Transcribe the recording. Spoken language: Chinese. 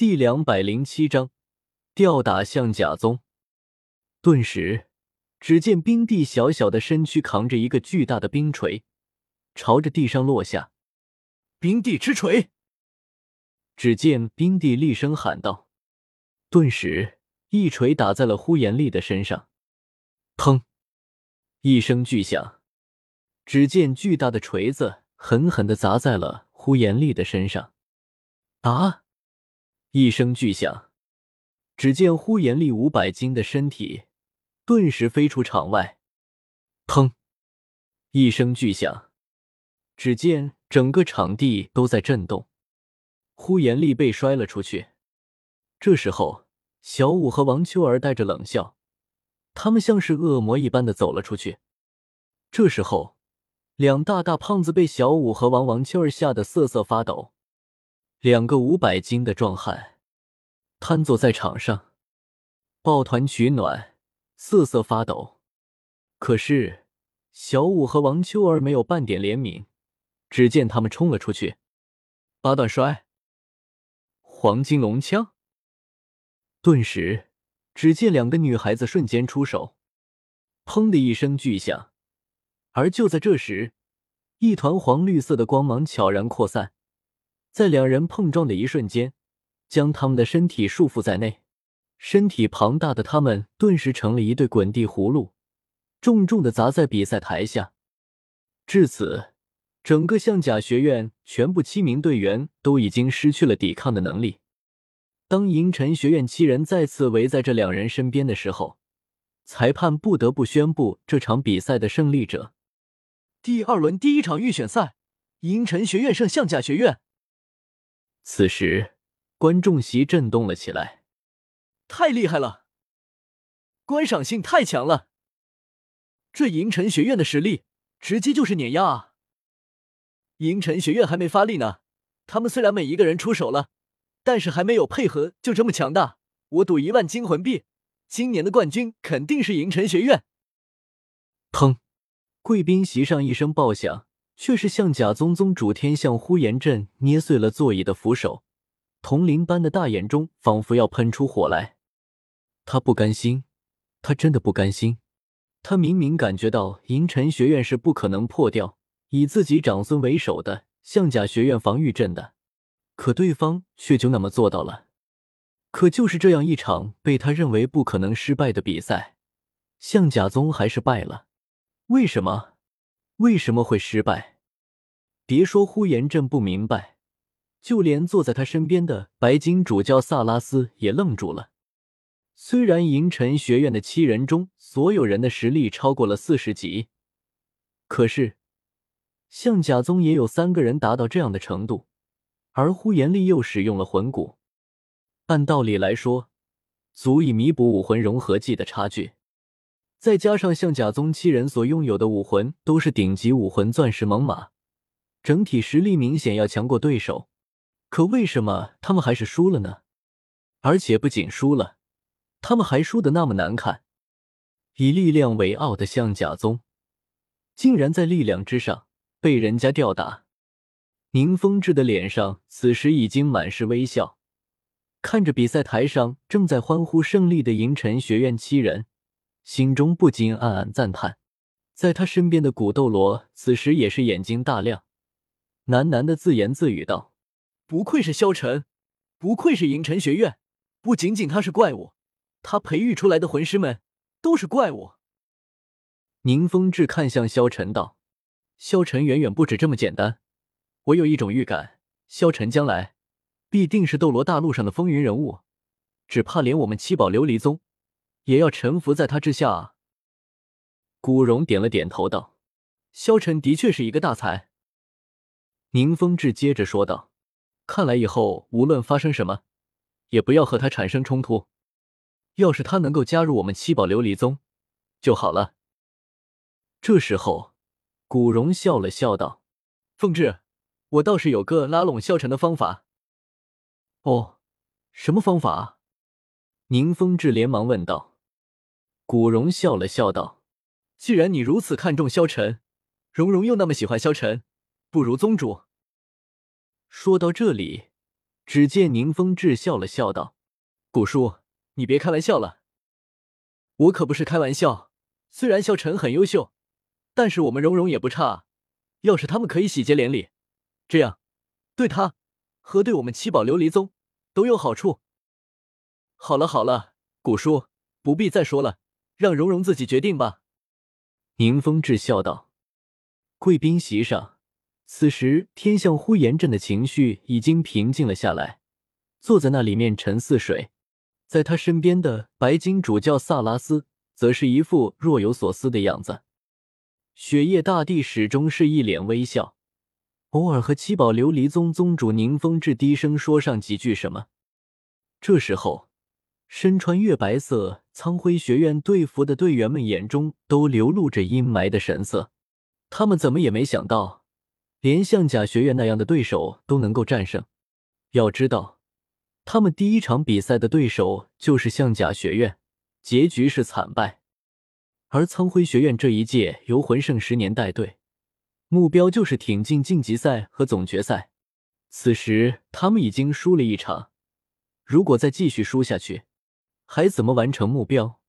第两百零七章吊打象甲宗。顿时，只见冰帝小小的身躯扛着一个巨大的冰锤，朝着地上落下。冰帝之锤！只见冰帝厉声喊道，顿时一锤打在了呼延丽的身上。砰！一声巨响，只见巨大的锤子狠狠的砸在了呼延丽的身上。啊！一声巨响，只见呼延丽五百斤的身体顿时飞出场外。砰！一声巨响，只见整个场地都在震动。呼延丽被摔了出去。这时候，小五和王秋儿带着冷笑，他们像是恶魔一般的走了出去。这时候，两大大胖子被小五和王王秋儿吓得瑟瑟发抖。两个五百斤的壮汉瘫坐在场上，抱团取暖，瑟瑟发抖。可是小五和王秋儿没有半点怜悯，只见他们冲了出去。八段摔，黄金龙枪。顿时，只见两个女孩子瞬间出手，砰的一声巨响。而就在这时，一团黄绿色的光芒悄然扩散。在两人碰撞的一瞬间，将他们的身体束缚在内。身体庞大的他们顿时成了一对滚地葫芦，重重的砸在比赛台下。至此，整个象甲学院全部七名队员都已经失去了抵抗的能力。当银尘学院七人再次围在这两人身边的时候，裁判不得不宣布这场比赛的胜利者。第二轮第一场预选赛，银尘学院胜象甲学院。此时，观众席震动了起来。太厉害了，观赏性太强了。这银尘学院的实力，直接就是碾压啊！银尘学院还没发力呢，他们虽然每一个人出手了，但是还没有配合就这么强大。我赌一万金魂币，今年的冠军肯定是银尘学院。砰！贵宾席上一声爆响。却是象甲宗宗主天象呼延震捏碎了座椅的扶手，铜铃般的大眼中仿佛要喷出火来。他不甘心，他真的不甘心。他明明感觉到银尘学院是不可能破掉以自己长孙为首的象甲学院防御阵的，可对方却就那么做到了。可就是这样一场被他认为不可能失败的比赛，象甲宗还是败了。为什么？为什么会失败？别说呼延震不明白，就连坐在他身边的白金主教萨拉斯也愣住了。虽然银尘学院的七人中所有人的实力超过了四十级，可是象甲宗也有三个人达到这样的程度，而呼延丽又使用了魂骨，按道理来说，足以弥补武魂融合技的差距。再加上象甲宗七人所拥有的武魂都是顶级武魂钻石猛犸，整体实力明显要强过对手。可为什么他们还是输了呢？而且不仅输了，他们还输的那么难看。以力量为傲的象甲宗，竟然在力量之上被人家吊打。宁风致的脸上此时已经满是微笑，看着比赛台上正在欢呼胜利的银尘学院七人。心中不禁暗暗赞叹，在他身边的古斗罗此时也是眼睛大亮，喃喃的自言自语道：“不愧是萧晨，不愧是银尘学院，不仅仅他是怪物，他培育出来的魂师们都是怪物。”宁风致看向萧晨道：“萧晨远远不止这么简单，我有一种预感，萧晨将来必定是斗罗大陆上的风云人物，只怕连我们七宝琉璃宗。”也要臣服在他之下啊！古荣点了点头，道：“萧晨的确是一个大才。”宁风致接着说道：“看来以后无论发生什么，也不要和他产生冲突。要是他能够加入我们七宝琉璃宗就好了。”这时候，古荣笑了笑道：“凤致，我倒是有个拉拢萧晨的方法。”“哦，什么方法？”宁风致连忙问道。古荣笑了笑道：“既然你如此看重萧晨，蓉蓉又那么喜欢萧晨，不如宗主。”说到这里，只见宁风致笑了笑道：“古叔，你别开玩笑了。我可不是开玩笑。虽然萧晨很优秀，但是我们蓉蓉也不差。要是他们可以喜结连理，这样对他和对我们七宝琉璃宗都有好处。好了好了，古叔不必再说了，让蓉蓉自己决定吧。”宁风致笑道。贵宾席上，此时天象呼延震的情绪已经平静了下来，坐在那里面沉似水。在他身边的白金主教萨拉斯则是一副若有所思的样子。雪夜大帝始终是一脸微笑，偶尔和七宝琉璃宗宗主宁风致低声说上几句什么。这时候，身穿月白色苍辉学院队服的队员们眼中都流露着阴霾的神色。他们怎么也没想到，连象甲学院那样的对手都能够战胜。要知道，他们第一场比赛的对手就是象甲学院，结局是惨败。而苍辉学院这一届由魂圣十年带队，目标就是挺进晋级赛和总决赛。此时他们已经输了一场，如果再继续输下去，还怎么完成目标？